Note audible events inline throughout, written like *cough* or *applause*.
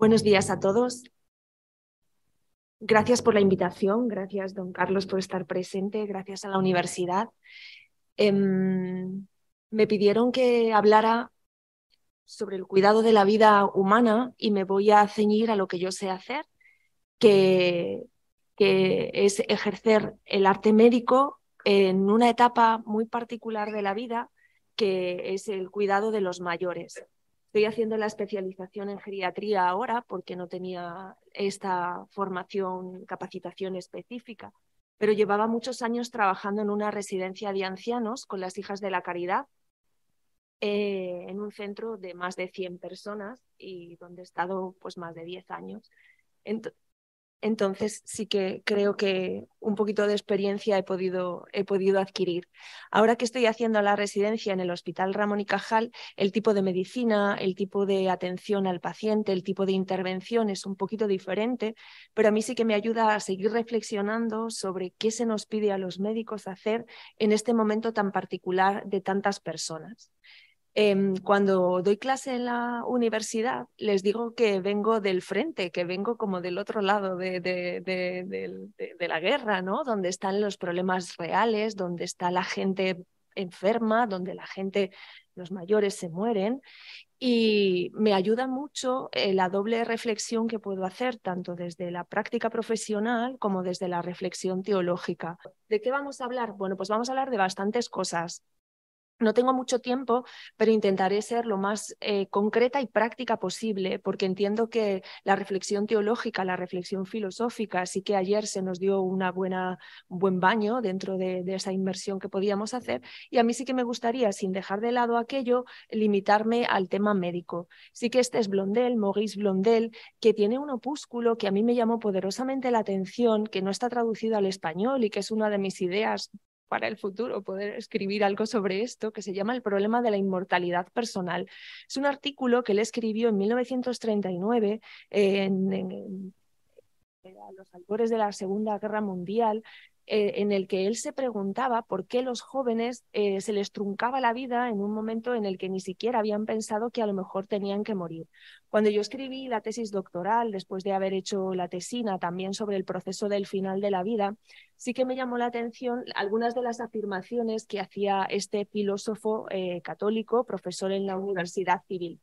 Buenos días a todos. Gracias por la invitación, gracias don Carlos por estar presente, gracias a la universidad. Em, me pidieron que hablara sobre el cuidado de la vida humana y me voy a ceñir a lo que yo sé hacer, que, que es ejercer el arte médico en una etapa muy particular de la vida, que es el cuidado de los mayores. Estoy haciendo la especialización en geriatría ahora porque no tenía esta formación, capacitación específica, pero llevaba muchos años trabajando en una residencia de ancianos con las hijas de la caridad eh, en un centro de más de 100 personas y donde he estado pues más de 10 años. Entonces sí que creo que un poquito de experiencia he podido, he podido adquirir. Ahora que estoy haciendo la residencia en el Hospital Ramón y Cajal, el tipo de medicina, el tipo de atención al paciente, el tipo de intervención es un poquito diferente, pero a mí sí que me ayuda a seguir reflexionando sobre qué se nos pide a los médicos hacer en este momento tan particular de tantas personas. Em, cuando doy clase en la universidad, les digo que vengo del frente, que vengo como del otro lado de, la guerra, ¿no? Donde están los problemas reales, donde está la gente enferma, donde la gente, los mayores se mueren. Y me ayuda mucho eh, la doble reflexión que puedo hacer, tanto desde la práctica profesional como desde la reflexión teológica. ¿De qué vamos a hablar? Bueno, pues vamos a hablar de bastantes cosas. No tengo mucho tiempo, pero intentaré ser lo más eh, concreta y práctica posible, porque entiendo que la reflexión teológica, la reflexión filosófica, sí que ayer se nos dio una buena, un buen baño dentro de, esa inmersión que podíamos hacer, y a mí sí que me gustaría, sin dejar de lado aquello, limitarme al tema médico. Sí que este es Blondel, Maurice Blondel, que tiene un opúsculo que a mí me llamó poderosamente la atención, que no está traducido al español y que es una de mis ideas para el futuro poder escribir algo sobre esto, que se llama El problema de la inmortalidad personal. Es un artículo que él escribió en 1939 en, a los albores de la Segunda Guerra Mundial, eh, en el que él se preguntaba por qué los jóvenes eh, se les truncaba la vida en un momento en el que ni siquiera habían pensado que a lo mejor tenían que morir. Cuando yo escribí la tesis doctoral, después de haber hecho la tesina también sobre el proceso del final de la vida, sí que me llamó la atención algunas de las afirmaciones que hacía este filósofo eh, católico, profesor en la Universidad Civil.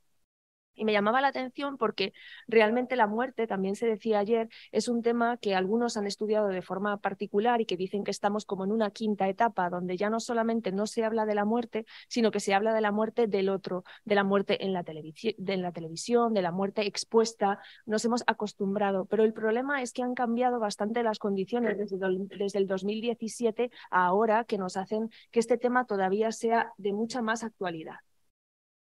Y me llamaba la atención porque realmente la muerte, también se decía ayer, es un tema que algunos han estudiado de forma particular y que dicen que estamos como en una quinta etapa donde ya no solamente no se habla de la muerte, sino que se habla de la muerte del otro, de la muerte en la, de la televisión, de la muerte expuesta. Nos hemos acostumbrado, pero el problema es que han cambiado bastante las condiciones desde, desde el 2017 a ahora que nos hacen que este tema todavía sea de mucha más actualidad.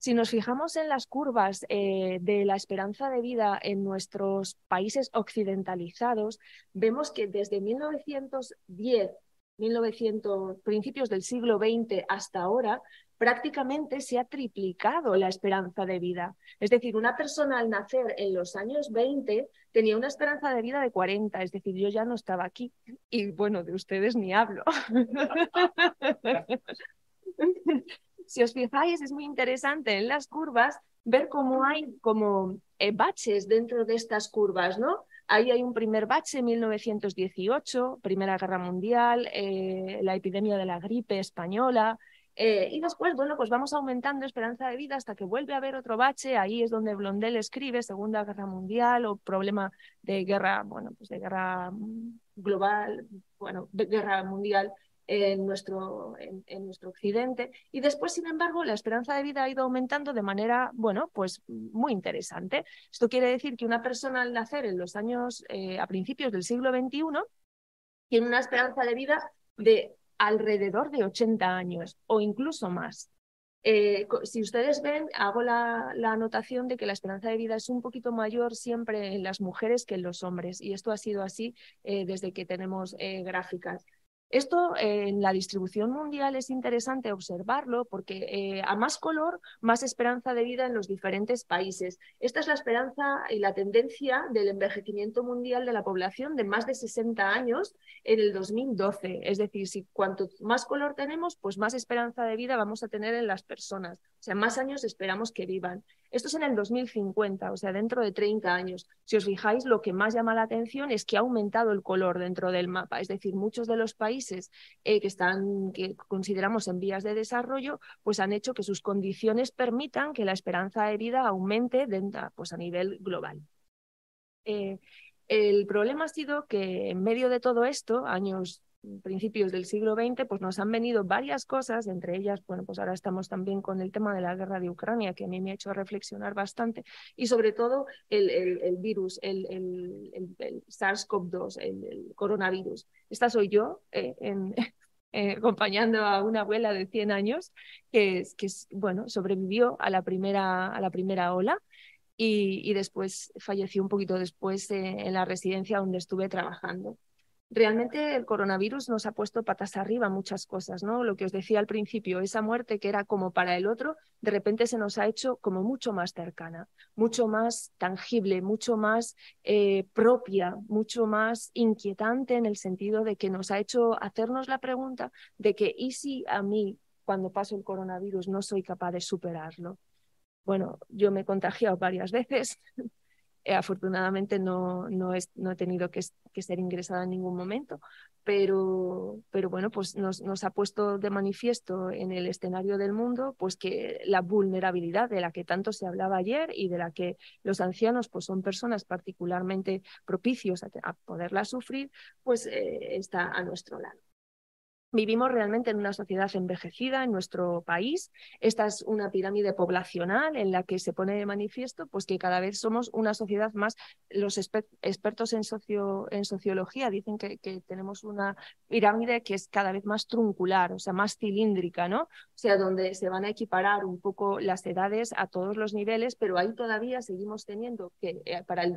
Si nos fijamos en las curvas eh, de la esperanza de vida en nuestros países occidentalizados, vemos que desde 1910, 1900, principios del siglo XX hasta ahora, prácticamente se ha triplicado la esperanza de vida. Es decir, una persona al nacer en los años 20 tenía una esperanza de vida de 40, es decir, yo ya no estaba aquí. Y bueno, de ustedes ni hablo. *laughs* si os fijáis, es muy interesante en las curvas ver cómo hay como eh, baches dentro de estas curvas, ¿no? Ahí hay un primer bache, 1918, Primera Guerra Mundial, eh, la epidemia de la gripe española, eh, y después, bueno, pues vamos aumentando esperanza de vida hasta que vuelve a haber otro bache. Ahí es donde Blondel escribe Segunda Guerra Mundial o problema de guerra, bueno, pues de guerra global, bueno, de guerra mundial en nuestro, en, nuestro occidente. Y después, sin embargo, la esperanza de vida ha ido aumentando de manera, bueno, pues muy interesante. Esto quiere decir que una persona al nacer en los años, eh, a principios del siglo XXI, tiene una esperanza de vida de alrededor de 80 años o incluso más. Eh, si ustedes ven, hago la, anotación de que la esperanza de vida es un poquito mayor siempre en las mujeres que en los hombres, y esto ha sido así eh, desde que tenemos gráficas. Esto en la distribución mundial es interesante observarlo porque eh, a más color, más esperanza de vida en los diferentes países. Esta es la esperanza y la tendencia del envejecimiento mundial de la población de más de 60 años en el 2012. Es decir, si cuanto más color tenemos, pues más esperanza de vida vamos a tener en las personas. O sea, más años esperamos que vivan. Esto es en el 2050, o sea, dentro de 30 años. Si os fijáis, lo que más llama la atención es que ha aumentado el color dentro del mapa. Es decir, muchos de los países eh, que están, que consideramos en vías de desarrollo, pues han hecho que sus condiciones permitan que la esperanza de vida aumente pues, a nivel global. Eh, el problema ha sido que en medio de todo esto, años principios del siglo XX, pues nos han venido varias cosas, entre ellas, bueno, pues ahora estamos también con el tema de la guerra de Ucrania, que a mí me ha hecho reflexionar bastante, y sobre todo el, virus, el, el SARS-CoV-2, el, coronavirus. Esta soy yo, eh, *laughs* eh, acompañando a una abuela de 100 años que, que bueno, sobrevivió a la primera, a la primera ola. Y, y después falleció un poquito después eh, en la residencia donde estuve trabajando realmente el coronavirus nos ha puesto patas arriba muchas cosas, ¿no? Lo que os decía al principio, esa muerte que era como para el otro, de repente se nos ha hecho como mucho más cercana, mucho más tangible, mucho más eh, propia, mucho más inquietante en el sentido de que nos ha hecho hacernos la pregunta de que, ¿y si a mí, cuando paso el coronavirus, no soy capaz de superarlo? Bueno, yo me he contagiado varias veces, eh, afortunadamente no, no, no, he tenido que, ser ingresada en ningún momento, pero, pero bueno, pues nos, nos, ha puesto de manifiesto en el escenario del mundo pues que la vulnerabilidad de la que tanto se hablaba ayer y de la que los ancianos pues son personas particularmente propicios a, poderla sufrir, pues eh, está a nuestro lado. Vivimos realmente en una sociedad envejecida en nuestro país. Esta es una pirámide poblacional en la que se pone de manifiesto pues, que cada vez somos una sociedad más. Los expertos en, socio, en sociología dicen que, tenemos una pirámide que es cada vez más truncular, o sea, más cilíndrica, ¿no? O sea, donde se van a equiparar un poco las edades a todos los niveles, pero ahí todavía seguimos teniendo que eh, para el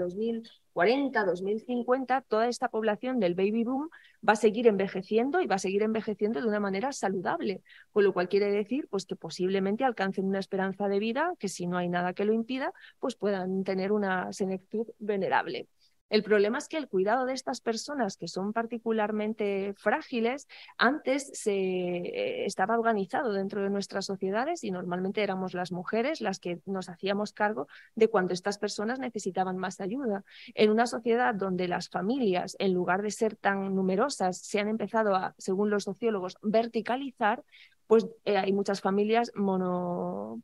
2040, 2050, toda esta población del baby boom va a seguir envejeciendo y va a seguir envejeciendo de una manera saludable, con lo cual quiere decir pues, que posiblemente alcancen una esperanza de vida que si no hay nada que lo impida, pues puedan tener una senectud venerable. El problema es que el cuidado de estas personas que son particularmente frágiles antes se eh, estaba organizado dentro de nuestras sociedades y normalmente éramos las mujeres las que nos hacíamos cargo de cuando estas personas necesitaban más ayuda. En una sociedad donde las familias, en lugar de ser tan numerosas, se han empezado a, según los sociólogos, verticalizar, pues eh, hay muchas familias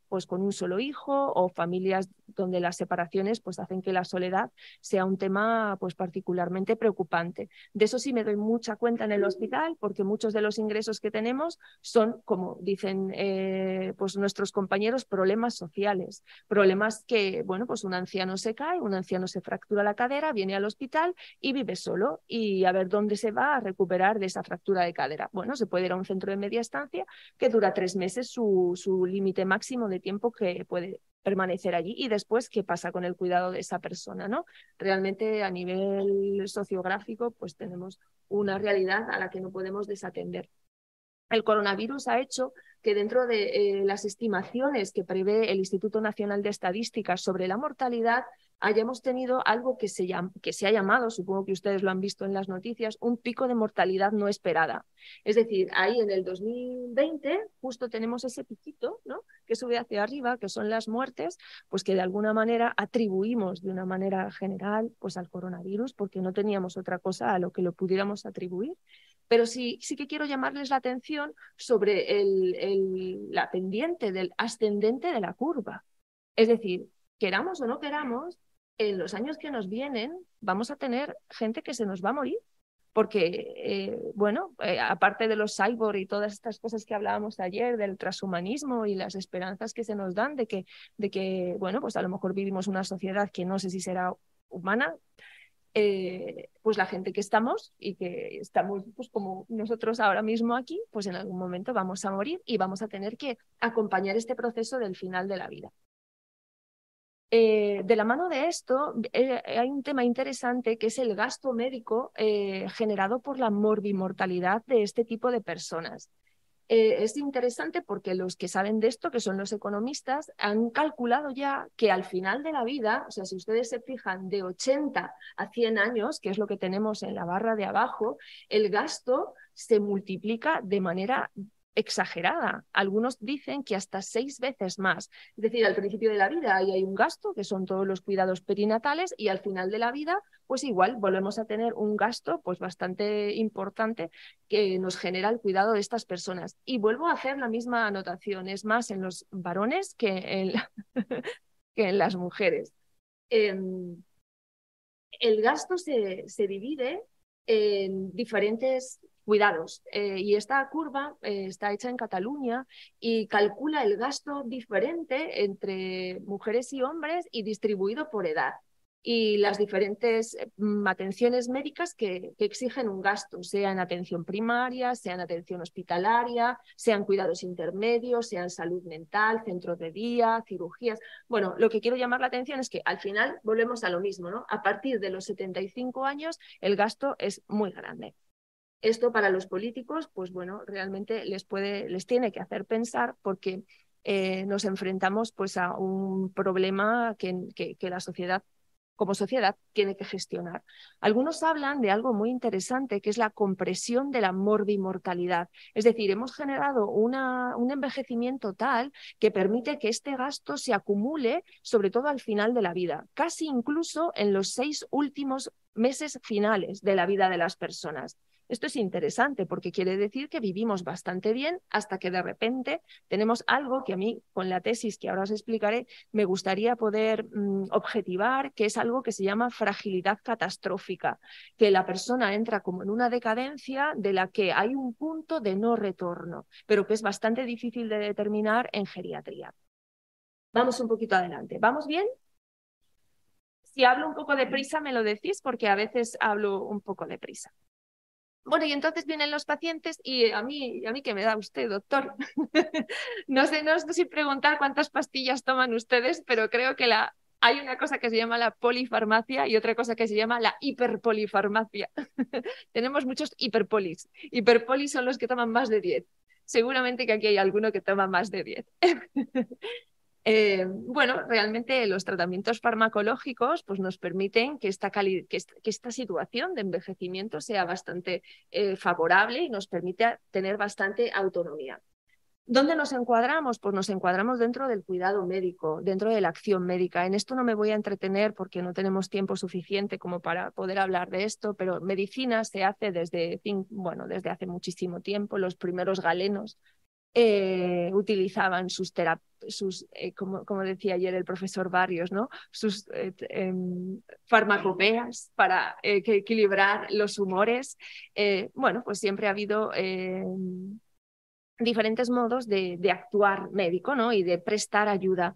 pues con un solo hijo o familias donde las separaciones pues hacen que la soledad sea un tema pues particularmente preocupante. De eso sí me doy mucha cuenta en el hospital porque muchos de los ingresos que tenemos son, como dicen eh, pues nuestros compañeros, problemas sociales, problemas que, bueno, pues un anciano se cae, un anciano se fractura la cadera, viene al hospital y vive solo y a ver dónde se va a recuperar de esa fractura de cadera. Bueno, se puede ir a un centro de media estancia que dura tres meses su, su límite máximo de tiempo que puede permanecer allí y después qué pasa con el cuidado de esa persona, ¿no? Realmente a nivel sociográfico pues tenemos una realidad a la que no podemos desatender. El coronavirus ha hecho que dentro de eh, las estimaciones que prevé el Instituto Nacional de Estadísticas sobre la mortalidad hayamos tenido algo que se, que se ha llamado, supongo que ustedes lo han visto en las noticias, un pico de mortalidad no esperada. Es decir, ahí en el 2020 justo tenemos ese piquito ¿no? que sube hacia arriba, que son las muertes, pues que de alguna manera atribuimos de una manera general pues al coronavirus, porque no teníamos otra cosa a lo que lo pudiéramos atribuir. Pero sí, sí que quiero llamarles la atención sobre el, el, la pendiente del ascendente de la curva. Es decir, queramos o no queramos, en los años que nos vienen vamos a tener gente que se nos va a morir. Porque, eh, bueno, eh, aparte de los cyborg y todas estas cosas que hablábamos ayer, del transhumanismo y las esperanzas que se nos dan de que, de que, bueno, pues a lo mejor vivimos una sociedad que no sé si será humana, eh, pues la gente que estamos y que estamos pues como nosotros ahora mismo aquí, pues en algún momento vamos a morir y vamos a tener que acompañar este proceso del final de la vida. Eh, de la mano de esto, eh, hay un tema interesante que es el gasto médico eh, generado por la morbimortalidad de este tipo de personas. es interesante porque los que saben de esto, que son los economistas, han calculado ya que al final de la vida, o sea, si ustedes se fijan de 80 a 100 años, que es lo que tenemos en la barra de abajo, el gasto se multiplica de manera exagerada. Algunos dicen que hasta seis veces más. Es decir, al principio de la vida ahí hay un gasto, que son todos los cuidados perinatales, y al final de la vida, pues igual volvemos a tener un gasto pues bastante importante que nos genera el cuidado de estas personas. Y vuelvo a hacer la misma anotación, es más en los varones que en, *laughs* las mujeres. Em, el gasto se, se divide en diferentes cuidados. Eh, y esta curva eh, está hecha en Cataluña y calcula el gasto diferente entre mujeres y hombres y distribuido por edad y las diferentes mm, atenciones médicas que, exigen un gasto, sea en atención primaria, sea en atención hospitalaria, sean cuidados intermedios, sean salud mental, centros de día, cirugías. Bueno, lo que quiero llamar la atención es que al final volvemos a lo mismo, ¿no? A partir de los 75 años el gasto es muy grande. Esto para los políticos, pues bueno, realmente les puede, les tiene que hacer pensar porque eh, nos enfrentamos pues a un problema que, la sociedad como sociedad tiene que gestionar. Algunos hablan de algo muy interesante, que es la compresión de la morbimortalidad. Es decir, hemos generado un envejecimiento tal que permite que este gasto se acumule, sobre todo al final de la vida, casi incluso en los seis últimos meses finales de la vida de las personas. Esto es interesante porque quiere decir que vivimos bastante bien hasta que de repente tenemos algo que a mí, con la tesis que ahora os explicaré, me gustaría poder mm, objetivar, que es algo que se llama fragilidad catastrófica, que la persona entra como en una decadencia de la que hay un punto de no retorno, pero que es bastante difícil de determinar en geriatría. Vamos un poquito adelante. ¿Vamos bien? Si hablo un poco de prisa, me lo decís porque a veces hablo un poco de prisa. Bueno, y entonces vienen los pacientes y a mí, a mí que me da usted, doctor. *laughs* no sé, no sé si preguntar cuántas pastillas toman ustedes, pero creo que la, hay una cosa que se llama la polifarmacia y otra cosa que se llama la hiperpolifarmacia. *laughs* Tenemos muchos hiperpolis. Hiperpolis son los que toman más de 10. Seguramente que aquí hay alguno que toma más de 10. *laughs* Eh, bueno, realmente los tratamientos farmacológicos pues, nos permiten que esta, situación de envejecimiento sea bastante eh, favorable y nos permite tener bastante autonomía. ¿Dónde nos encuadramos? Pues nos encuadramos dentro del cuidado médico, dentro de la acción médica. En esto no me voy a entretener porque no tenemos tiempo suficiente como para poder hablar de esto, pero medicina se hace desde, bueno, desde hace muchísimo tiempo. Los primeros galenos eh, utilizaban sus, sus eh, como, como, decía ayer el profesor Barrios, ¿no? sus eh, em, farmacopeas para equilibrar los humores. bueno, pues siempre ha habido em, diferentes modos de, de, actuar médico ¿no? y de prestar ayuda.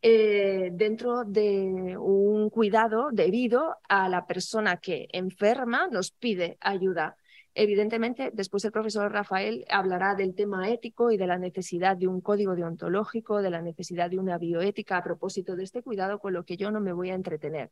dentro de un cuidado debido a la persona que enferma nos pide ayuda. Evidentemente, después el profesor Rafael hablará del tema ético y de la necesidad de un código deontológico, de la necesidad de una bioética a propósito de este cuidado, con lo que yo no me voy a entretener.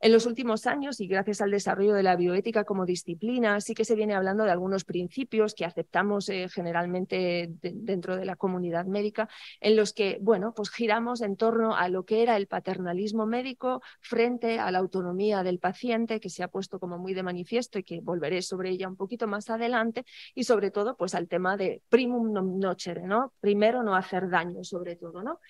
En los últimos años, y gracias al desarrollo de la bioética como disciplina, sí que se viene hablando de algunos principios que aceptamos eh, generalmente dentro de la comunidad médica, en los que, bueno, pues giramos en torno a lo que era el paternalismo médico frente a la autonomía del paciente, que se ha puesto como muy de manifiesto y que volveré sobre ella un poquito más adelante, y sobre todo, pues al tema de primum non nocere, ¿no? Primero no hacer daño, sobre todo, ¿no?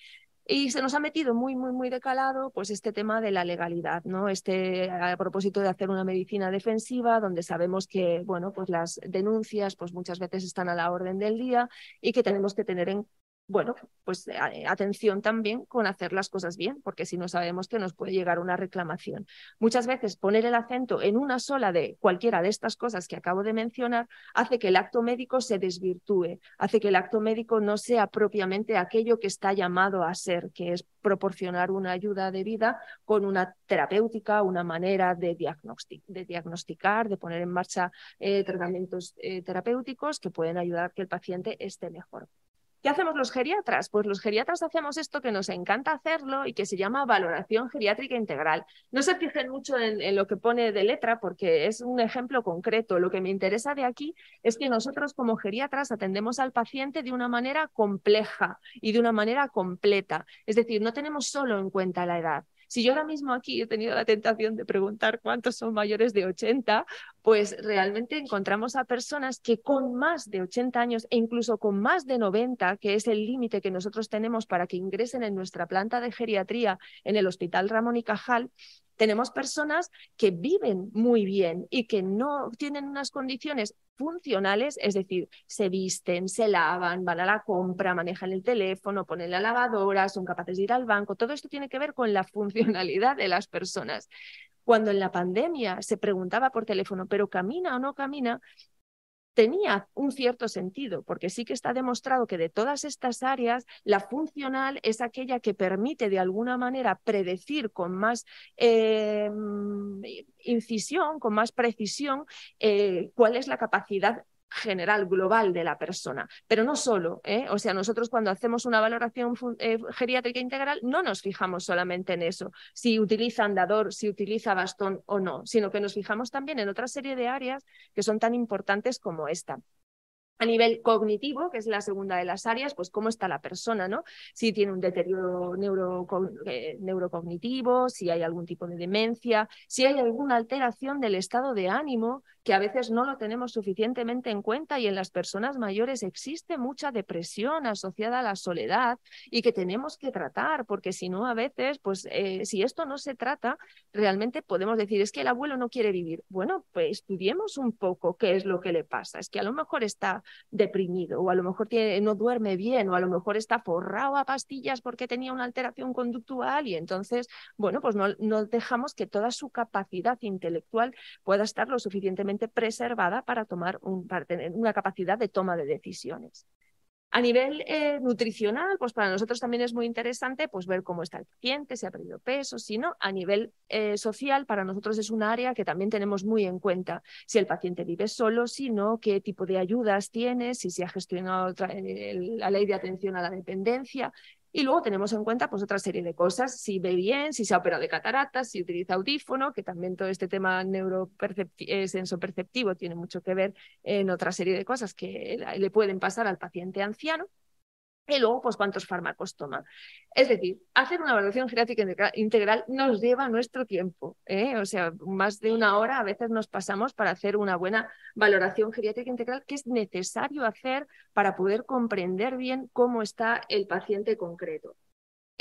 Y se nos ha metido muy, muy, muy decalado pues este tema de la legalidad, ¿no? Este, a propósito de hacer una medicina defensiva, donde sabemos que, bueno, pues las denuncias pues muchas veces están a la orden del día y que tenemos que tener en bueno, pues eh, eh, atención también con hacer las cosas bien, porque si no sabemos que nos puede llegar una reclamación. Muchas veces poner el acento en una sola de cualquiera de estas cosas que acabo de mencionar hace que el acto médico se desvirtúe, hace que el acto médico no sea propiamente aquello que está llamado a ser, que es proporcionar una ayuda de vida con una terapéutica, una manera de, diagnosticar, de poner en marcha eh, tratamientos terapéuticos que pueden ayudar a que el paciente esté mejor. ¿Qué hacemos los geriatras? Pues los geriatras hacemos esto que nos encanta hacerlo y que se llama valoración geriátrica integral. No se fijen mucho en, lo que pone de letra porque es un ejemplo concreto. Lo que me interesa de aquí es que nosotros como geriatras atendemos al paciente de una manera compleja y de una manera completa. Es decir, no tenemos solo en cuenta la edad, Si yo ahora mismo aquí he tenido la tentación de preguntar cuántos son mayores de 80, pues realmente encontramos a personas que con más de 80 años e incluso con más de 90, que es el límite que nosotros tenemos para que ingresen en nuestra planta de geriatría en el Hospital Ramón y Cajal, tenemos personas que viven muy bien y que no tienen unas condiciones funcionales, es decir, se visten, se lavan, van a la compra, manejan el teléfono, ponen la lavadora, son capaces de ir al banco. Todo esto tiene que ver con la *laughs* funcionalidad de las personas. Cuando en la pandemia se preguntaba por teléfono, pero camina o no camina, tenía un cierto sentido, porque sí que está demostrado que de todas estas áreas, la funcional es aquella que permite de alguna manera predecir con más eh, incisión, con más precisión, eh, cuál es la capacidad general, global de la persona, pero no solo. ¿eh? O sea, nosotros cuando hacemos una valoración eh, geriátrica integral no nos fijamos solamente en eso, si utiliza andador, si utiliza bastón o no, sino que nos fijamos también en otra serie de áreas que son tan importantes como esta. A nivel cognitivo, que es la segunda de las áreas, pues cómo está la persona, ¿no? Si tiene un deterioro eh, neurocognitivo, si hay algún tipo de demencia, si hay alguna alteración del estado de ánimo, que a veces no lo tenemos suficientemente en cuenta y en las personas mayores existe mucha depresión asociada a la soledad y que tenemos que tratar, porque si no, a veces, pues eh, si esto no se trata, realmente podemos decir, es que el abuelo no quiere vivir. Bueno, pues estudiemos un poco qué es lo que le pasa. Es que a lo mejor está deprimido o a lo mejor tiene, no duerme bien o a lo mejor está forrado a pastillas porque tenía una alteración conductual y entonces, bueno, pues no, no dejamos que toda su capacidad intelectual pueda estar lo suficientemente preservada para, tomar tener una capacidad de toma de decisiones. A nivel eh, nutricional, pues para nosotros también es muy interesante pues, ver cómo está el paciente, si ha perdido peso, si no. A nivel eh, social, para nosotros es un área que también tenemos muy en cuenta. Si el paciente vive solo, si no, qué tipo de ayudas tiene, si se ha gestionado eh, la ley de atención a la dependencia. Y luego tenemos en cuenta pues, otra serie de cosas, si ve bien, si se ha operado de cataratas, si utiliza audífono, que también todo este tema eh, sensoperceptivo tiene mucho que ver en otra serie de cosas que le pueden pasar al paciente anciano y luego, pues, cuántos fármacos toma. Es decir, hacer una evaluación geriátrica integral nos lleva nuestro tiempo. ¿eh? O sea, más de una hora a veces nos pasamos para hacer una buena valoración geriátrica integral que es necesario hacer para poder comprender bien cómo está el paciente concreto.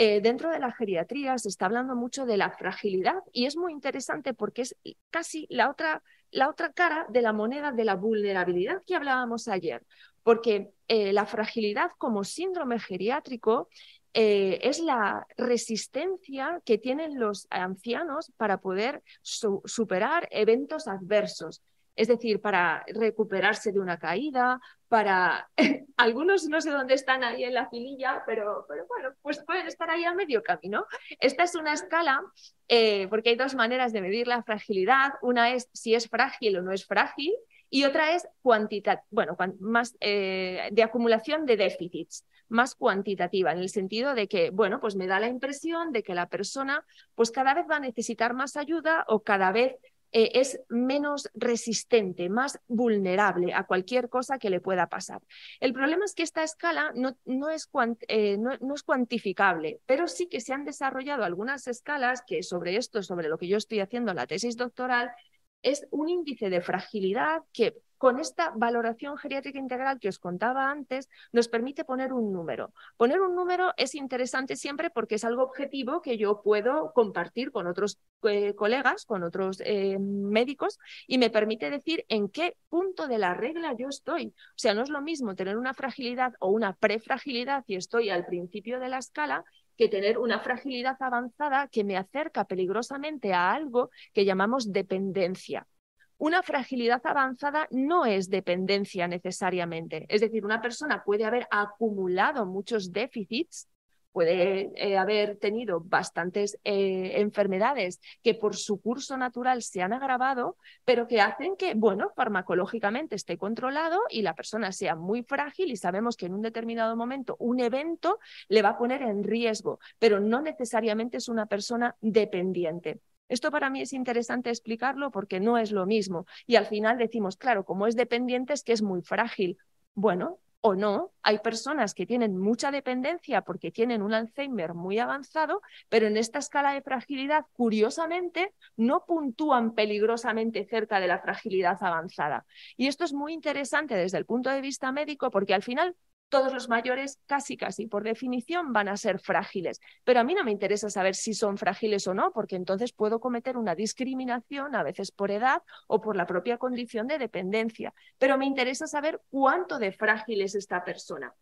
Eh, dentro de la geriatría se está hablando mucho de la fragilidad y es muy interesante porque es casi la otra, la otra cara de la moneda de la vulnerabilidad que hablábamos ayer porque eh, la fragilidad como síndrome geriátrico eh, es la resistencia que tienen los ancianos para poder superar eventos adversos. Es decir, para recuperarse de una caída, para... *laughs* Algunos no sé dónde están ahí en la fililla, pero, pero bueno, pues pueden estar ahí a medio camino. Esta es una escala, eh, porque hay dos maneras de medir la fragilidad. Una es si es frágil o no es frágil, y otra es cuantitativa, bueno, más eh, de acumulación de déficits, más cuantitativa, en el sentido de que, bueno, pues me da la impresión de que la persona pues cada vez va a necesitar más ayuda o cada vez eh, es menos resistente, más vulnerable a cualquier cosa que le pueda pasar. El problema es que esta escala no, no, es, eh, no, es, cuantificable, pero sí que se han desarrollado algunas escalas que sobre esto, sobre lo que yo estoy haciendo la tesis doctoral, es un índice de fragilidad que con esta valoración geriátrica integral que os contaba antes, nos permite poner un número. Poner un número es interesante siempre porque es algo objetivo que yo puedo compartir con otros eh, colegas, con otros eh, médicos, y me permite decir en qué punto de la regla yo estoy. O sea, no es lo mismo tener una fragilidad o una prefragilidad y estoy al principio de la escala que tener una fragilidad avanzada que me acerca peligrosamente a algo que llamamos dependencia. Una fragilidad avanzada no es dependencia necesariamente. Es decir, una persona puede haber acumulado muchos déficits puede eh, haber tenido bastantes eh, enfermedades que por su curso natural se han agravado, pero que hacen que, bueno, farmacológicamente esté controlado y la persona sea muy frágil y sabemos que en un determinado momento un evento le va a poner en riesgo, pero no necesariamente es una persona dependiente. Esto para mí es interesante explicarlo porque no es lo mismo. Y al final decimos, claro, como es dependiente es que es muy frágil. Bueno, o no. Hay personas que tienen mucha dependencia porque tienen un Alzheimer muy avanzado, pero en esta escala de fragilidad, curiosamente, no puntúan peligrosamente cerca de la fragilidad avanzada. Y esto es muy interesante desde el punto de vista médico porque al final todos los mayores casi casi por definición van a ser frágiles. Pero a mí no me interesa saber si son frágiles o no, porque entonces puedo cometer una discriminación a veces por edad o por la propia condición de dependencia. Pero me interesa saber cuánto de frágil es esta persona.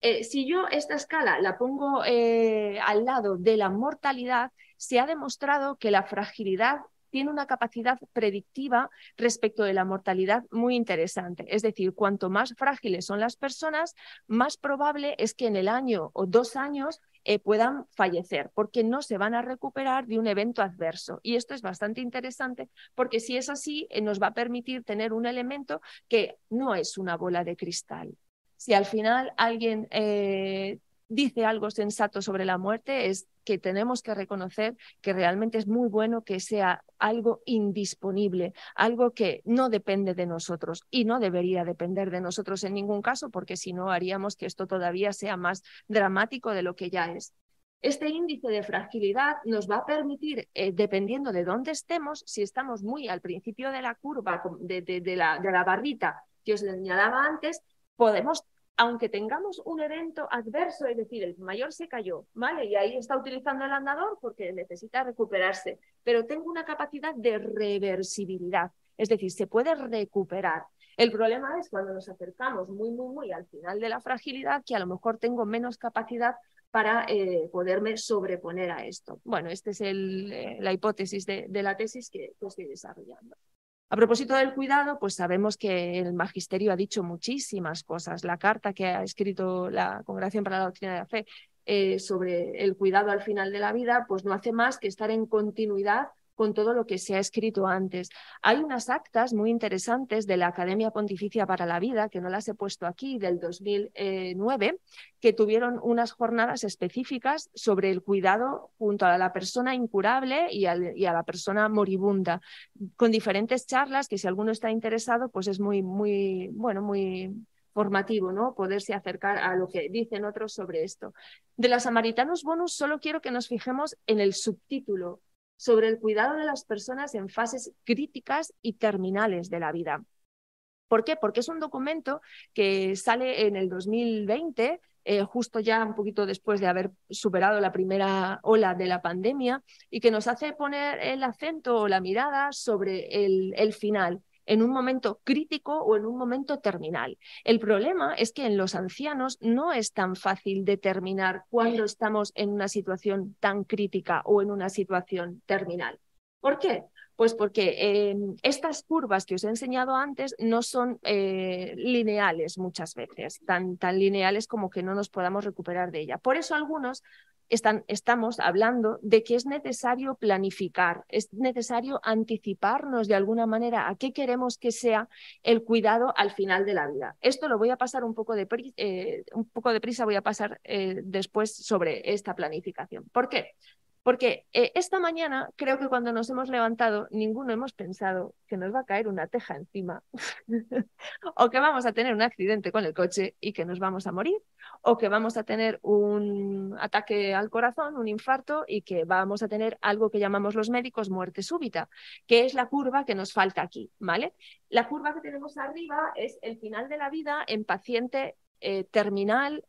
Eh, si yo esta escala la pongo eh, al lado de la mortalidad, se ha demostrado que la fragilidad tiene una capacidad predictiva respecto de la mortalidad muy interesante. Es decir, cuanto más frágiles son las personas, más probable es que en el año o dos años eh, puedan fallecer, porque no se van a recuperar de un evento adverso. Y esto es bastante interesante, porque si es así, eh, nos va a permitir tener un elemento que no es una bola de cristal. Si al final alguien eh, dice algo sensato sobre la muerte es que tenemos que reconocer que realmente es muy bueno que sea algo indisponible, algo que no depende de nosotros y no debería depender de nosotros en ningún caso, porque si no haríamos que esto todavía sea más dramático de lo que ya es. Este índice de fragilidad nos va a permitir, eh, dependiendo de dónde estemos, si estamos muy al principio de la curva, de, la, de la barrita que os señalaba antes, podemos aunque tengamos un evento adverso, es decir, el mayor se cayó, ¿vale? Y ahí está utilizando el andador porque necesita recuperarse, pero tengo una capacidad de reversibilidad, es decir, se puede recuperar. El problema es cuando nos acercamos muy, muy, muy al final de la fragilidad, que a lo mejor tengo menos capacidad para eh, poderme sobreponer a esto. Bueno, esta es el, eh, la hipótesis de, de, la tesis que estoy desarrollando. A propósito del cuidado, pues sabemos que el magisterio ha dicho muchísimas cosas. La carta que ha escrito la Congregación para la Doctrina de la Fe eh, sobre el cuidado al final de la vida, pues no hace más que estar en continuidad con todo lo que se ha escrito antes. Hay unas actas muy interesantes de la Academia Pontificia para la Vida, que no las he puesto aquí, del 2009, que tuvieron unas jornadas específicas sobre el cuidado junto a la persona incurable y, a la persona moribunda, con diferentes charlas que si alguno está interesado, pues es muy, muy, bueno, muy formativo, ¿no? Poderse acercar a lo que dicen otros sobre esto. De la Samaritanos Bonus solo quiero que nos fijemos en el subtítulo, sobre el cuidado de las personas en fases críticas y terminales de la vida. ¿Por qué? Porque es un documento que sale en el 2020, eh, justo ya un poquito después de haber superado la primera ola de la pandemia, y que nos hace poner el acento o la mirada sobre el, el final, en un momento crítico o en un momento terminal. El problema es que en los ancianos no es tan fácil determinar cuándo estamos en una situación tan crítica o en una situación terminal. ¿Por qué? Pues porque eh, estas curvas que os he enseñado antes no son eh, lineales muchas veces, tan, tan lineales como que no nos podamos recuperar de ella. Por eso algunos estamos hablando de que es necesario planificar, es necesario anticiparnos de alguna manera a qué queremos que sea el cuidado al final de la vida. Esto lo voy a pasar un poco de, eh, un poco de prisa, voy a pasar eh, después sobre esta planificación. ¿Por qué? Porque eh, esta mañana creo que cuando nos hemos levantado, ninguno hemos pensado que nos va a caer una teja encima, *laughs* o que vamos a tener un accidente con el coche y que nos vamos a morir, o que vamos a tener un ataque al corazón, un infarto y que vamos a tener algo que llamamos los médicos muerte súbita, que es la curva que nos falta aquí, ¿vale? La curva que tenemos arriba es el final de la vida en paciente eh, terminal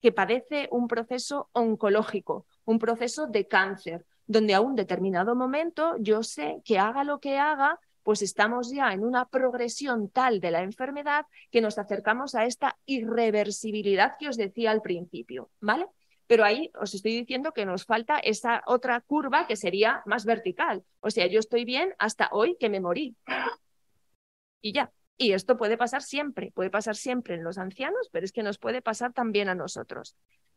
que padece un proceso oncológico, un proceso de cáncer, donde a un determinado momento yo sé que haga lo que haga, pues estamos ya en una progresión tal de la enfermedad que nos acercamos a esta irreversibilidad que os decía al principio, ¿vale? Pero ahí os estoy diciendo que nos falta esa otra curva que sería más vertical. O sea, yo estoy bien hasta hoy que me morí. Y ya. Y esto puede pasar siempre, puede pasar siempre en los ancianos, pero es que nos puede pasar también a nosotros.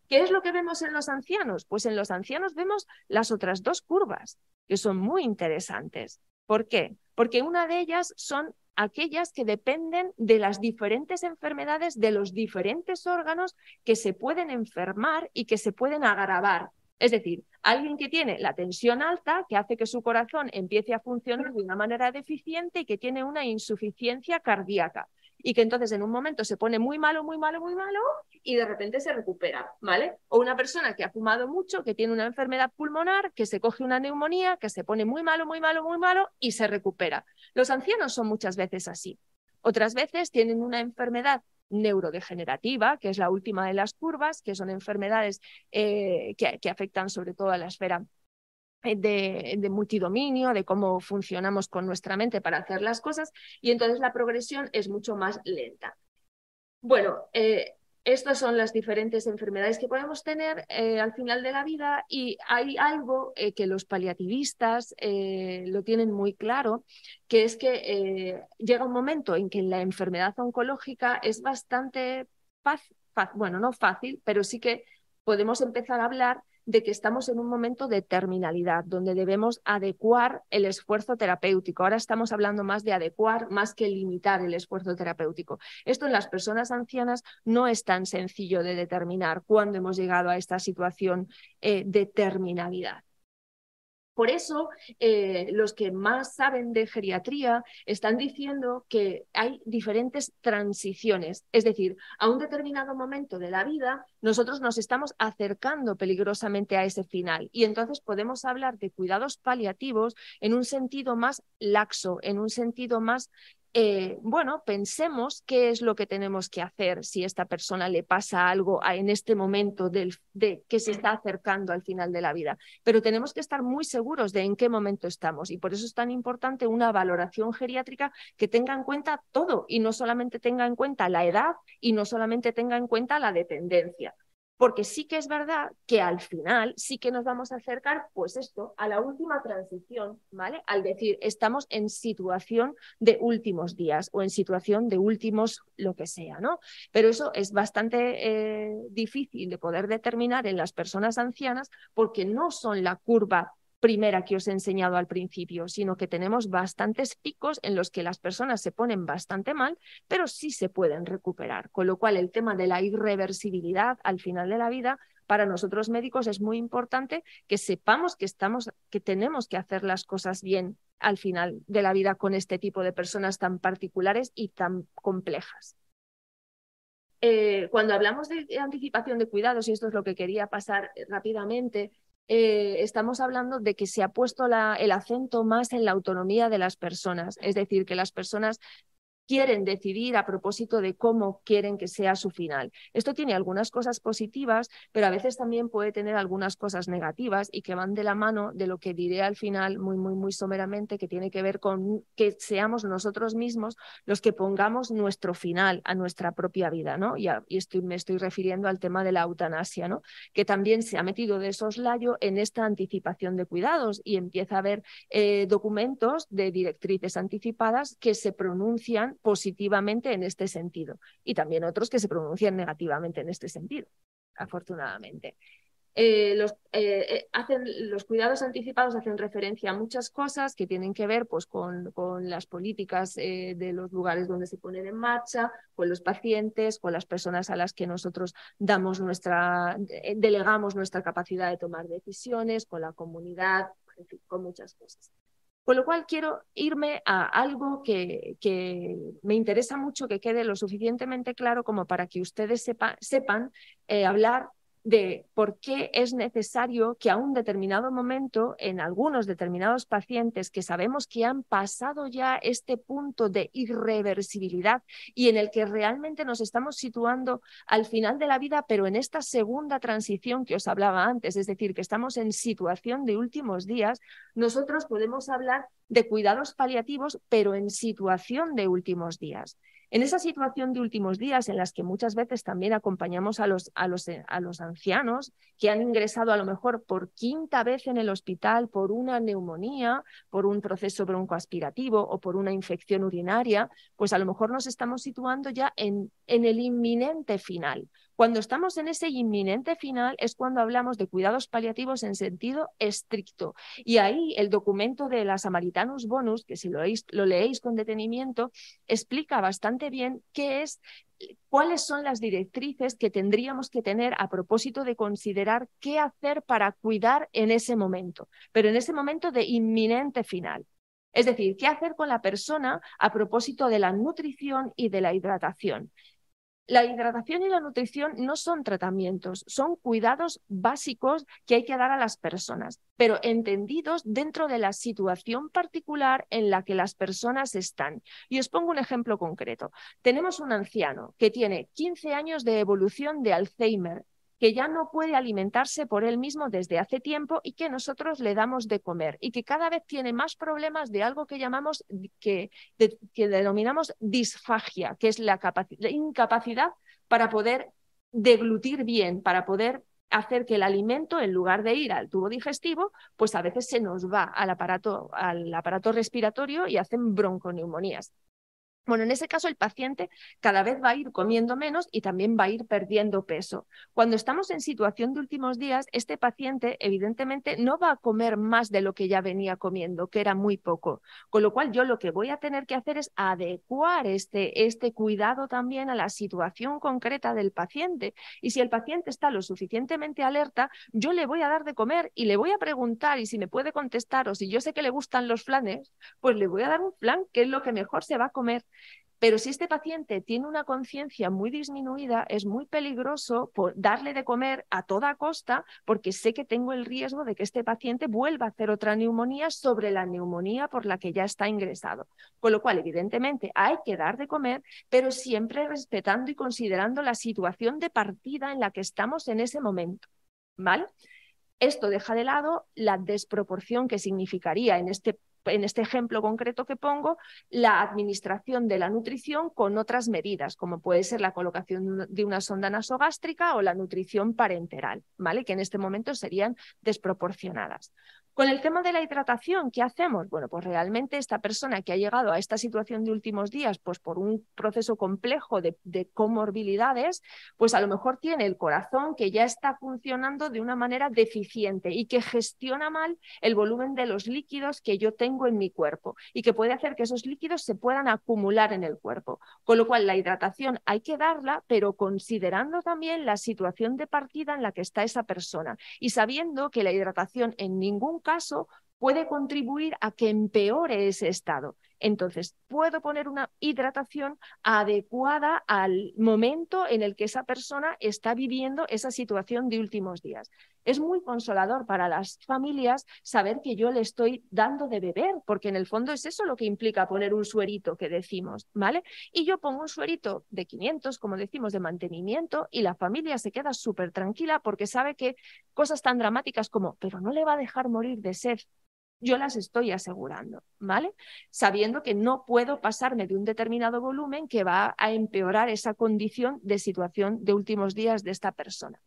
¿Qué es lo que vemos en los ancianos? Pues en los ancianos vemos las otras dos curvas, que son muy interesantes. ¿Por qué? Porque una de ellas son aquellas que dependen de las diferentes enfermedades de los diferentes órganos que se pueden enfermar y que se pueden agravar es decir, alguien que tiene la tensión alta, que hace que su corazón empiece a funcionar de una manera deficiente y que tiene una insuficiencia cardíaca. Y que entonces en un momento se pone muy malo, muy malo, muy malo y de repente se recupera, ¿vale? O una persona que ha fumado mucho, que tiene una enfermedad pulmonar, que se coge una neumonía, que se pone muy malo, muy malo, muy malo y se recupera. Los ancianos son muchas veces así. Otras veces tienen una enfermedad neurodegenerativa, que es la última de las curvas, que son enfermedades eh, que, afectan sobre todo a la esfera eh, de, multidominio, de cómo funcionamos con nuestra mente para hacer las cosas, y entonces la progresión es mucho más lenta. Bueno, eh, estas son las diferentes enfermedades que podemos tener eh, al final de la vida y hay algo que los paliativistas lo tienen muy claro, que es que llega un momento en que la enfermedad oncológica es bastante fácil, bueno, no fácil, pero sí que podemos empezar a hablar de que estamos en un momento de terminalidad, donde debemos adecuar el esfuerzo terapéutico. Ahora estamos hablando más de adecuar más que limitar el esfuerzo terapéutico. Esto en las personas ancianas no es tan sencillo de determinar cuándo hemos llegado a esta situación eh, de terminalidad. Por eso, eh, los que más saben de geriatría están diciendo que hay diferentes transiciones. Es decir, a un determinado momento de la vida, nosotros nos estamos acercando peligrosamente a ese final. Y entonces podemos hablar de cuidados paliativos en un sentido más laxo, en un sentido más eh, bueno, pensemos qué es lo que tenemos que hacer si esta persona le pasa algo en este momento del, de que se está acercando al final de la vida. Pero tenemos que estar muy seguros de en qué momento estamos y por eso es tan importante una valoración geriátrica que tenga en cuenta todo y no solamente tenga en cuenta la edad y no solamente tenga en cuenta la dependencia porque sí que es verdad que al final sí que nos vamos a acercar, pues esto, a la última transición, ¿vale? Al decir, estamos en situación de últimos días o en situación de últimos lo que sea, ¿no? Pero eso es bastante eh, difícil de poder determinar en las personas ancianas porque no son la curva primera que os he enseñado al principio, sino que tenemos bastantes picos en los que las personas se ponen bastante mal, pero sí se pueden recuperar. Con lo cual, el tema de la irreversibilidad al final de la vida, para nosotros médicos es muy importante que sepamos que estamos, que tenemos que hacer las cosas bien al final de la vida con este tipo de personas tan particulares y tan complejas. Eh, cuando hablamos de anticipación de cuidados, y esto es lo que quería pasar rápidamente, eh, estamos hablando de que se ha puesto el acento más en la autonomía de las personas, es decir, que las personas quieren decidir a propósito de cómo quieren que sea su final. Esto tiene algunas cosas positivas, pero a veces también puede tener algunas cosas negativas y que van de la mano de lo que diré al final muy, muy, muy someramente, que tiene que ver con que seamos nosotros mismos los que pongamos nuestro final a nuestra propia vida, ¿no? Y, me estoy refiriendo al tema de la eutanasia, ¿no? Que también se ha metido de soslayo en esta anticipación de cuidados y empieza a haber eh, documentos de directrices anticipadas que se pronuncian positivamente en este sentido y también otros que se pronuncian negativamente en este sentido, afortunadamente. Eh, los, eh, eh, hacen, los cuidados anticipados hacen referencia a muchas cosas que tienen que ver pues, con, con las políticas de los lugares donde se ponen en marcha, con los pacientes, con las personas a las que nosotros damos nuestra, delegamos nuestra capacidad de tomar decisiones, con la comunidad, con muchas cosas. Con lo cual quiero irme a algo que, que, me interesa mucho que quede lo suficientemente claro como para que ustedes sepan eh, hablar de por qué es necesario que a un determinado momento, en algunos determinados pacientes que sabemos que han pasado ya este punto de irreversibilidad y en el que realmente nos estamos situando al final de la vida, pero en esta segunda transición que os hablaba antes, es decir, que estamos en situación de últimos días, nosotros podemos hablar de cuidados paliativos, pero en situación de últimos días. En esa situación de últimos días en las que muchas veces también acompañamos a los, ancianos que han ingresado a lo mejor por quinta vez en el hospital por una neumonía, por un proceso broncoaspirativo o por una infección urinaria, pues a lo mejor nos estamos situando ya en el inminente final. Cuando estamos en ese inminente final es cuando hablamos de cuidados paliativos en sentido estricto. Y ahí el documento de la Samaritanus Bonus, que si lo, lo leéis con detenimiento, explica bastante bien qué es cuáles son las directrices que tendríamos que tener a propósito de considerar qué hacer para cuidar en ese momento, pero en ese momento de inminente final. Es decir, qué hacer con la persona a propósito de la nutrición y de la hidratación. La hidratación y la nutrición no son tratamientos, son cuidados básicos que hay que dar a las personas, pero entendidos dentro de la situación particular en la que las personas están. Y os pongo un ejemplo concreto. Tenemos un anciano que tiene 15 años de evolución de Alzheimer, que ya no puede alimentarse por él mismo desde hace tiempo y que nosotros le damos de comer y que cada vez tiene más problemas de algo que llamamos, que, que denominamos disfagia, que es la, la incapacidad para poder deglutir bien, para poder hacer que el alimento, en lugar de ir al tubo digestivo, pues a veces se nos va al aparato, al aparato respiratorio y hacen bronconeumonías. Bueno, en ese caso el paciente cada vez va a ir comiendo menos y también va a ir perdiendo peso. Cuando estamos en situación de últimos días, este paciente evidentemente no va a comer más de lo que ya venía comiendo, que era muy poco. Con lo cual yo lo que voy a tener que hacer es adecuar este, este cuidado también a la situación concreta del paciente. Y si el paciente está lo suficientemente alerta, yo le voy a dar de comer y le voy a preguntar y si me puede contestar o si yo sé que le gustan los flanes, pues le voy a dar un flan que es lo que mejor se va a comer. Pero si este paciente tiene una conciencia muy disminuida, es muy peligroso darle de comer a toda costa porque sé que tengo el riesgo de que este paciente vuelva a hacer otra neumonía sobre la neumonía por la que ya está ingresado. Con lo cual, evidentemente, hay que dar de comer, pero siempre respetando y considerando la situación de partida en la que estamos en ese momento. ¿Vale? Esto deja de lado la desproporción que significaría en este en este ejemplo concreto que pongo, la administración de la nutrición con otras medidas, como puede ser la colocación de una sonda nasogástrica o la nutrición parenteral, ¿vale? que en este momento serían desproporcionadas. Con el tema de la hidratación, ¿qué hacemos? Bueno, pues realmente esta persona que ha llegado a esta situación de últimos días, pues por un proceso complejo de, comorbilidades, pues a lo mejor tiene el corazón que ya está funcionando de una manera deficiente y que gestiona mal el volumen de los líquidos que yo tengo en mi cuerpo y que puede hacer que esos líquidos se puedan acumular en el cuerpo. Con lo cual, la hidratación hay que darla, pero considerando también la situación de partida en la que está esa persona y sabiendo que la hidratación en ningún caso puede contribuir a que empeore ese estado. Entonces, puedo poner una hidratación adecuada al momento en el que esa persona está viviendo esa situación de últimos días. Es muy consolador para las familias saber que yo le estoy dando de beber, porque en el fondo es eso lo que implica poner un suerito que decimos, ¿vale? Y yo pongo un suerito de 500, como decimos, de mantenimiento y la familia se queda súper tranquila porque sabe que cosas tan dramáticas como, pero no le va a dejar morir de sed, yo las estoy asegurando, ¿vale? Sabiendo que no puedo pasarme de un determinado volumen que va a empeorar esa condición de situación de últimos días de esta persona.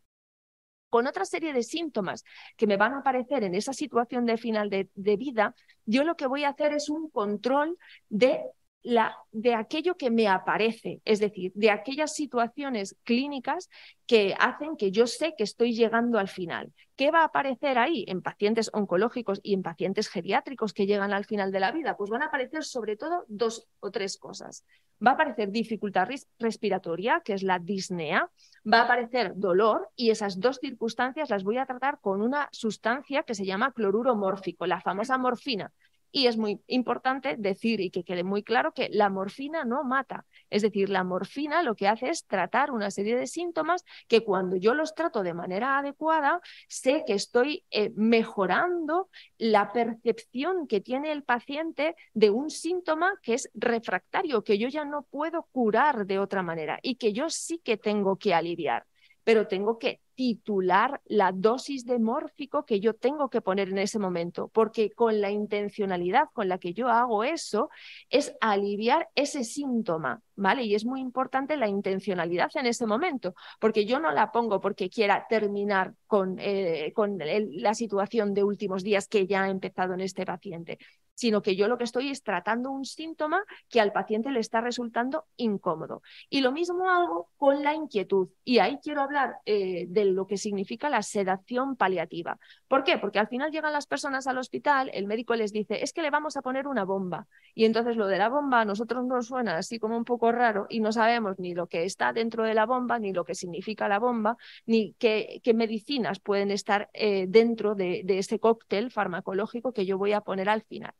Con otra serie de síntomas que me van a aparecer en esa situación de final de, de vida, yo lo que voy a hacer es un control de la, de aquello que me aparece, es decir, de aquellas situaciones clínicas que hacen que yo sé que estoy llegando al final. ¿Qué va a aparecer ahí en pacientes oncológicos y en pacientes geriátricos que llegan al final de la vida? Pues van a aparecer sobre todo dos o tres cosas. Va a aparecer dificultad respiratoria, que es la disnea, va a aparecer dolor y esas dos circunstancias las voy a tratar con una sustancia que se llama cloruro mórfico, la famosa morfina, y es muy importante decir y que quede muy claro que la morfina no mata. Es decir, la morfina lo que hace es tratar una serie de síntomas que cuando yo los trato de manera adecuada, sé que estoy eh, mejorando la percepción que tiene el paciente de un síntoma que es refractario, que yo ya no puedo curar de otra manera y que yo sí que tengo que aliviar pero tengo que titular la dosis de mórfico que yo tengo que poner en ese momento, porque con la intencionalidad con la que yo hago eso es aliviar ese síntoma, ¿vale? Y es muy importante la intencionalidad en ese momento, porque yo no la pongo porque quiera terminar con, eh, con la situación de últimos días que ya ha empezado en este paciente, sino que yo lo que estoy es tratando un síntoma que al paciente le está resultando incómodo. Y lo mismo hago con la inquietud. Y ahí quiero hablar eh, de lo que significa la sedación paliativa. ¿Por qué? Porque al final llegan las personas al hospital, el médico les dice, es que le vamos a poner una bomba. Y entonces lo de la bomba a nosotros nos suena así como un poco raro y no sabemos ni lo que está dentro de la bomba, ni lo que significa la bomba, ni qué, medicinas pueden estar eh, dentro de ese cóctel farmacológico que yo voy a poner al final.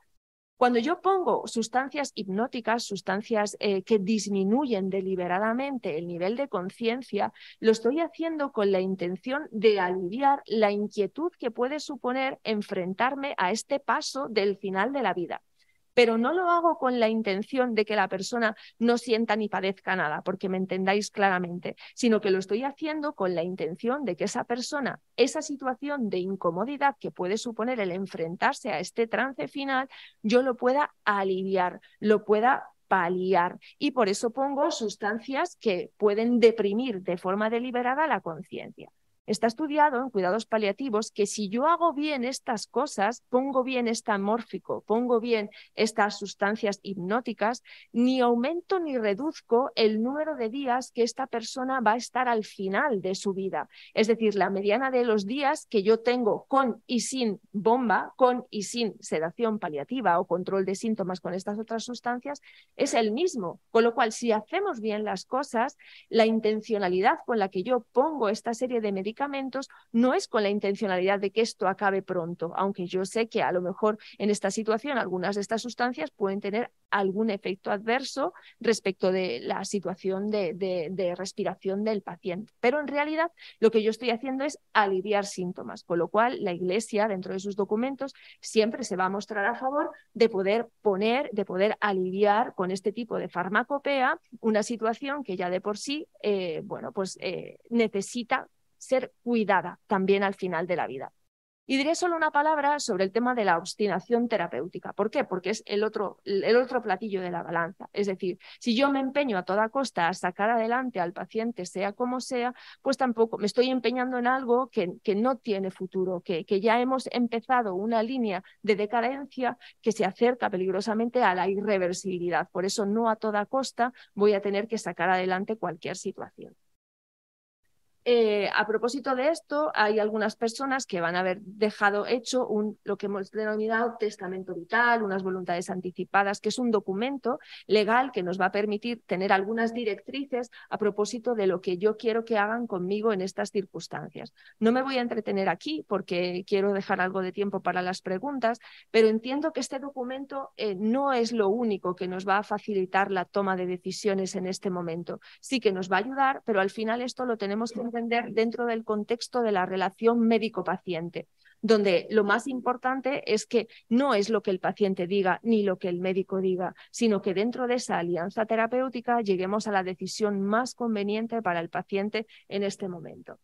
Cuando yo pongo sustancias hipnóticas, sustancias eh, que disminuyen deliberadamente el nivel de conciencia, lo estoy haciendo con la intención de aliviar la inquietud que puede suponer enfrentarme a este paso del final de la vida pero no lo hago con la intención de que la persona no sienta ni padezca nada, porque me entendáis claramente, sino que lo estoy haciendo con la intención de que esa persona, esa situación de incomodidad que puede suponer el enfrentarse a este trance final, yo lo pueda aliviar, lo pueda paliar. Y por eso pongo sustancias que pueden deprimir de forma deliberada la conciencia. Está estudiado en cuidados paliativos que si yo hago bien estas cosas, pongo bien esta mórfico, pongo bien estas sustancias hipnóticas, ni aumento ni reduzco el número de días que esta persona va a estar al final de su vida. Es decir, la mediana de los días que yo tengo con y sin bomba, con y sin sedación paliativa o control de síntomas con estas otras sustancias, es el mismo. Con lo cual, si hacemos bien las cosas, la intencionalidad con la que yo pongo esta serie de medicamentos no es con la intencionalidad de que esto acabe pronto, aunque yo sé que a lo mejor en esta situación algunas de estas sustancias pueden tener algún efecto adverso respecto de la situación de, de respiración del paciente. Pero en realidad lo que yo estoy haciendo es aliviar síntomas, con lo cual la Iglesia dentro de sus documentos siempre se va a mostrar a favor de poder poner, de poder aliviar con este tipo de farmacopea una situación que ya de por sí, eh, bueno, pues eh, necesita ser cuidada también al final de la vida. Y diré solo una palabra sobre el tema de la obstinación terapéutica. ¿Por qué? Porque es el otro, el otro platillo de la balanza. Es decir, si yo me empeño a toda costa a sacar adelante al paciente, sea como sea, pues tampoco me estoy empeñando en algo que, que no tiene futuro, que, que ya hemos empezado una línea de decadencia que se acerca peligrosamente a la irreversibilidad. Por eso no a toda costa voy a tener que sacar adelante cualquier situación. Eh, a propósito de esto, hay algunas personas que van a haber dejado hecho un, lo que hemos denominado testamento vital, unas voluntades anticipadas, que es un documento legal que nos va a permitir tener algunas directrices a propósito de lo que yo quiero que hagan conmigo en estas circunstancias. No me voy a entretener aquí porque quiero dejar algo de tiempo para las preguntas, pero entiendo que este documento eh, no es lo único que nos va a facilitar la toma de decisiones en este momento. Sí que nos va a ayudar, pero al final esto lo tenemos que dentro del contexto de la relación médico-paciente, donde lo más importante es que no es lo que el paciente diga ni lo que el médico diga, sino que dentro de esa alianza terapéutica lleguemos a la decisión más conveniente para el paciente en este momento.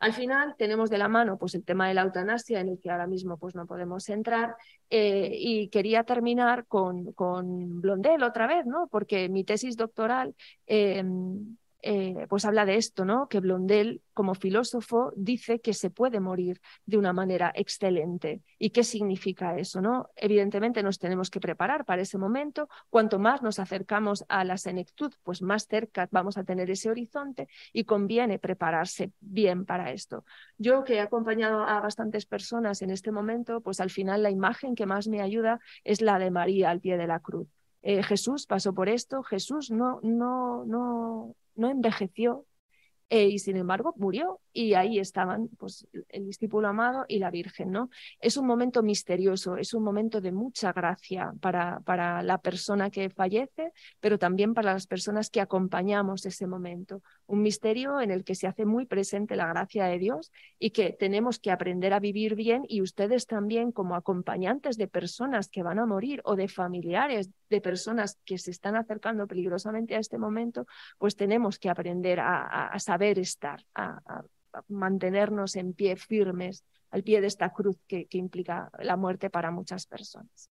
Al final tenemos de la mano pues, el tema de la eutanasia, en el que ahora mismo pues, no podemos entrar, eh, y quería terminar con, con Blondel otra vez, ¿no? porque mi tesis doctoral em, eh, pues habla de esto, ¿no? Que Blondel, como filósofo, dice que se puede morir de una manera excelente. ¿Y qué significa eso, no? Evidentemente nos tenemos que preparar para ese momento. Cuanto más nos acercamos a la senectud, pues más cerca vamos a tener ese horizonte y conviene prepararse bien para esto. Yo que he acompañado a bastantes personas en este momento, pues al final la imagen que más me ayuda es la de María al pie de la cruz. Eh, Jesús pasó por esto, Jesús no, no, no, no envejeció eh, y sin embargo murió y ahí estaban pues, el discípulo amado y la Virgen. ¿no? Es un momento misterioso, es un momento de mucha gracia para, para la persona que fallece, pero también para las personas que acompañamos ese momento. Un misterio en el que se hace muy presente la gracia de Dios y que tenemos que aprender a vivir bien y ustedes también como acompañantes de personas que van a morir o de familiares de personas que se están acercando peligrosamente a este momento, pues tenemos que aprender a, saber estar, a mantenernos en pie firmes al pie de esta cruz que, implica la muerte para muchas personas.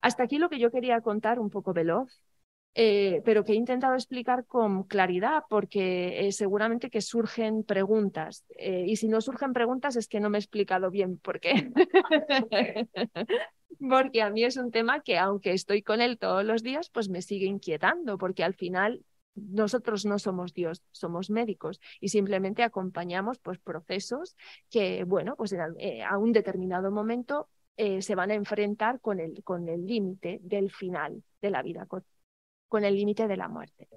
Hasta aquí lo que yo quería contar un poco veloz, eh, pero que he intentado explicar con claridad porque eh, seguramente que surgen preguntas. Eh, y si no surgen preguntas es que no me he explicado bien por qué. *laughs* porque a mí es un tema que aunque estoy con él todos los días, pues me sigue inquietando porque al final nosotros no somos Dios, somos médicos y simplemente acompañamos pues, procesos que, bueno, pues a un determinado momento se van a enfrentar con el con el límite del final de la vida, con el límite de la muerte.